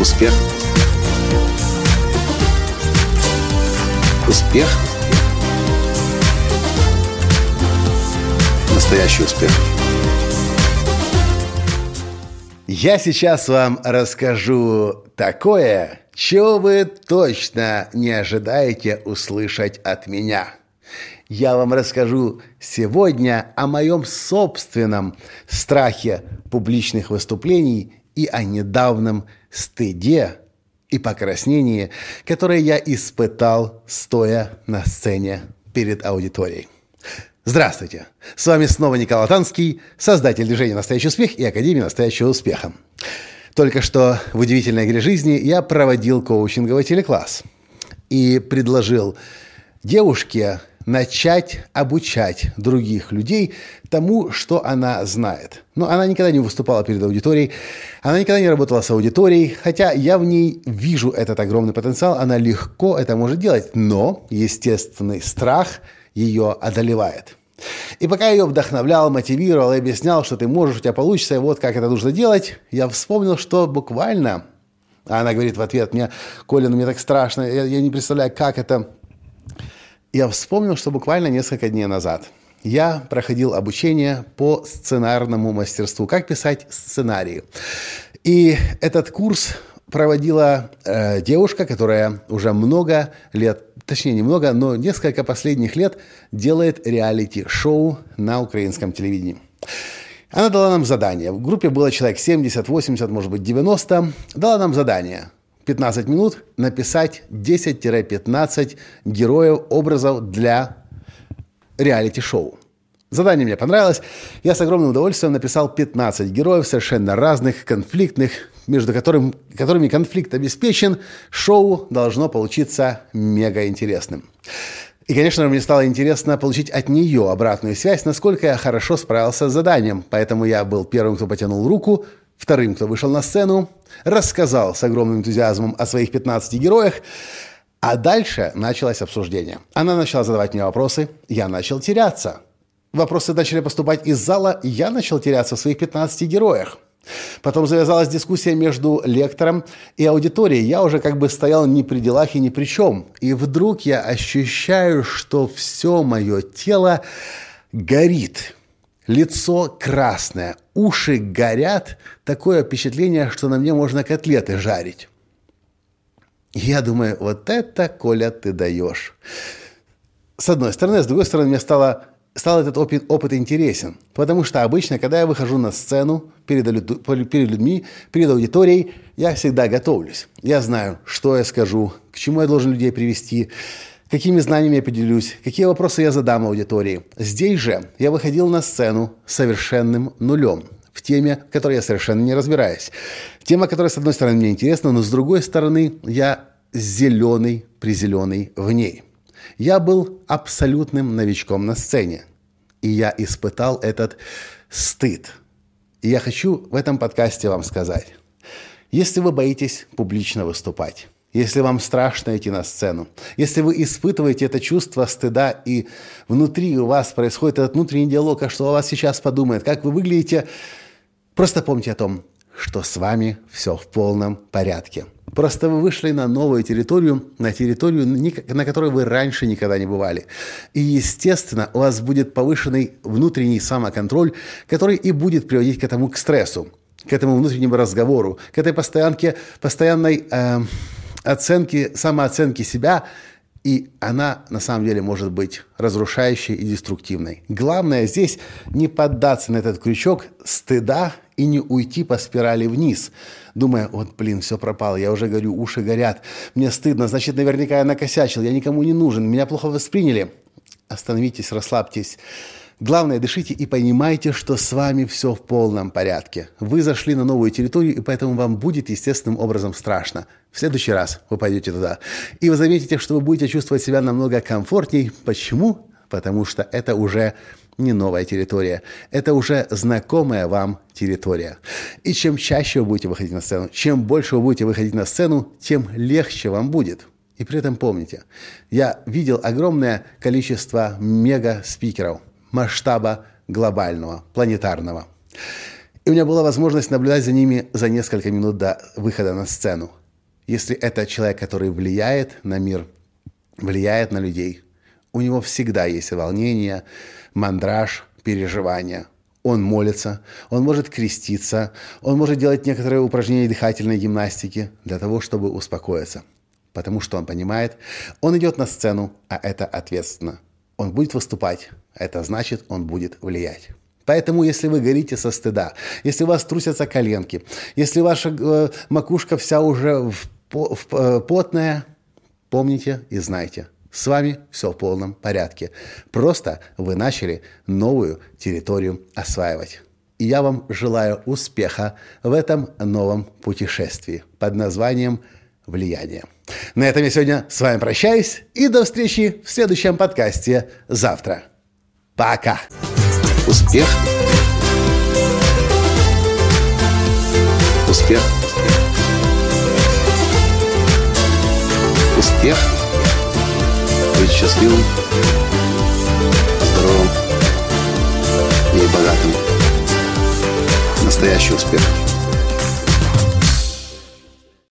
Успех. Успех. Настоящий успех. Я сейчас вам расскажу такое, чего вы точно не ожидаете услышать от меня. Я вам расскажу сегодня о моем собственном страхе публичных выступлений и о недавнем стыде и покраснении, которое я испытал, стоя на сцене перед аудиторией. Здравствуйте! С вами снова Николай Танский, создатель движения «Настоящий успех» и Академии «Настоящего успеха». Только что в удивительной игре жизни я проводил коучинговый телекласс и предложил девушке начать обучать других людей тому, что она знает. Но она никогда не выступала перед аудиторией, она никогда не работала с аудиторией, хотя я в ней вижу этот огромный потенциал, она легко это может делать, но естественный страх ее одолевает. И пока я ее вдохновлял, мотивировал и объяснял, что ты можешь, у тебя получится, и вот как это нужно делать, я вспомнил, что буквально... А она говорит в ответ мне, Коля, ну мне так страшно, я, я не представляю, как это я вспомнил, что буквально несколько дней назад я проходил обучение по сценарному мастерству, как писать сценарии. И этот курс проводила э, девушка, которая уже много лет, точнее немного, но несколько последних лет делает реалити-шоу на украинском телевидении. Она дала нам задание. В группе было человек 70, 80, может быть 90. Дала нам задание 15 минут написать 10-15 героев, образов для реалити-шоу. Задание мне понравилось. Я с огромным удовольствием написал 15 героев, совершенно разных, конфликтных, между которым, которыми конфликт обеспечен. Шоу должно получиться мега интересным. И, конечно, мне стало интересно получить от нее обратную связь, насколько я хорошо справился с заданием. Поэтому я был первым, кто потянул руку, вторым, кто вышел на сцену, рассказал с огромным энтузиазмом о своих 15 героях, а дальше началось обсуждение. Она начала задавать мне вопросы, я начал теряться. Вопросы начали поступать из зала, я начал теряться в своих 15 героях. Потом завязалась дискуссия между лектором и аудиторией. Я уже как бы стоял не при делах и ни при чем. И вдруг я ощущаю, что все мое тело горит. Лицо красное, уши горят, такое впечатление, что на мне можно котлеты жарить. Я думаю, вот это, Коля, ты даешь. С одной стороны, с другой стороны, мне стало, стал этот опыт, опыт интересен. Потому что обычно, когда я выхожу на сцену перед, перед людьми, перед аудиторией, я всегда готовлюсь. Я знаю, что я скажу, к чему я должен людей привести, какими знаниями я поделюсь, какие вопросы я задам аудитории. Здесь же я выходил на сцену совершенным нулем в теме, в которой я совершенно не разбираюсь. Тема, которая, с одной стороны, мне интересна, но с другой стороны, я зеленый, призеленый в ней. Я был абсолютным новичком на сцене, и я испытал этот стыд. И я хочу в этом подкасте вам сказать, если вы боитесь публично выступать, если вам страшно идти на сцену, если вы испытываете это чувство стыда, и внутри у вас происходит этот внутренний диалог, а что о вас сейчас подумает, как вы выглядите, просто помните о том, что с вами все в полном порядке. Просто вы вышли на новую территорию, на территорию, на которой вы раньше никогда не бывали. И, естественно, у вас будет повышенный внутренний самоконтроль, который и будет приводить к этому к стрессу, к этому внутреннему разговору, к этой постоянке, постоянной... Э, оценки, самооценки себя, и она на самом деле может быть разрушающей и деструктивной. Главное здесь не поддаться на этот крючок стыда и не уйти по спирали вниз, думая, вот, блин, все пропало, я уже горю, уши горят, мне стыдно, значит, наверняка я накосячил, я никому не нужен, меня плохо восприняли. Остановитесь, расслабьтесь. Главное, дышите и понимайте, что с вами все в полном порядке. Вы зашли на новую территорию, и поэтому вам будет естественным образом страшно. В следующий раз вы пойдете туда. И вы заметите, что вы будете чувствовать себя намного комфортней. Почему? Потому что это уже не новая территория. Это уже знакомая вам территория. И чем чаще вы будете выходить на сцену, чем больше вы будете выходить на сцену, тем легче вам будет. И при этом помните, я видел огромное количество мега-спикеров – масштаба глобального, планетарного. И у меня была возможность наблюдать за ними за несколько минут до выхода на сцену. Если это человек, который влияет на мир, влияет на людей, у него всегда есть волнение, мандраж, переживания. Он молится, он может креститься, он может делать некоторые упражнения дыхательной гимнастики для того, чтобы успокоиться. Потому что он понимает, он идет на сцену, а это ответственно. Он будет выступать, это значит, он будет влиять. Поэтому, если вы горите со стыда, если у вас трусятся коленки, если ваша э, макушка вся уже в, в, э, потная, помните и знайте, с вами все в полном порядке. Просто вы начали новую территорию осваивать. И я вам желаю успеха в этом новом путешествии под названием «Влияние». На этом я сегодня с вами прощаюсь и до встречи в следующем подкасте завтра. Пока! Успех! Успех! Успех! Быть счастливым, здоровым и богатым. Настоящий успех!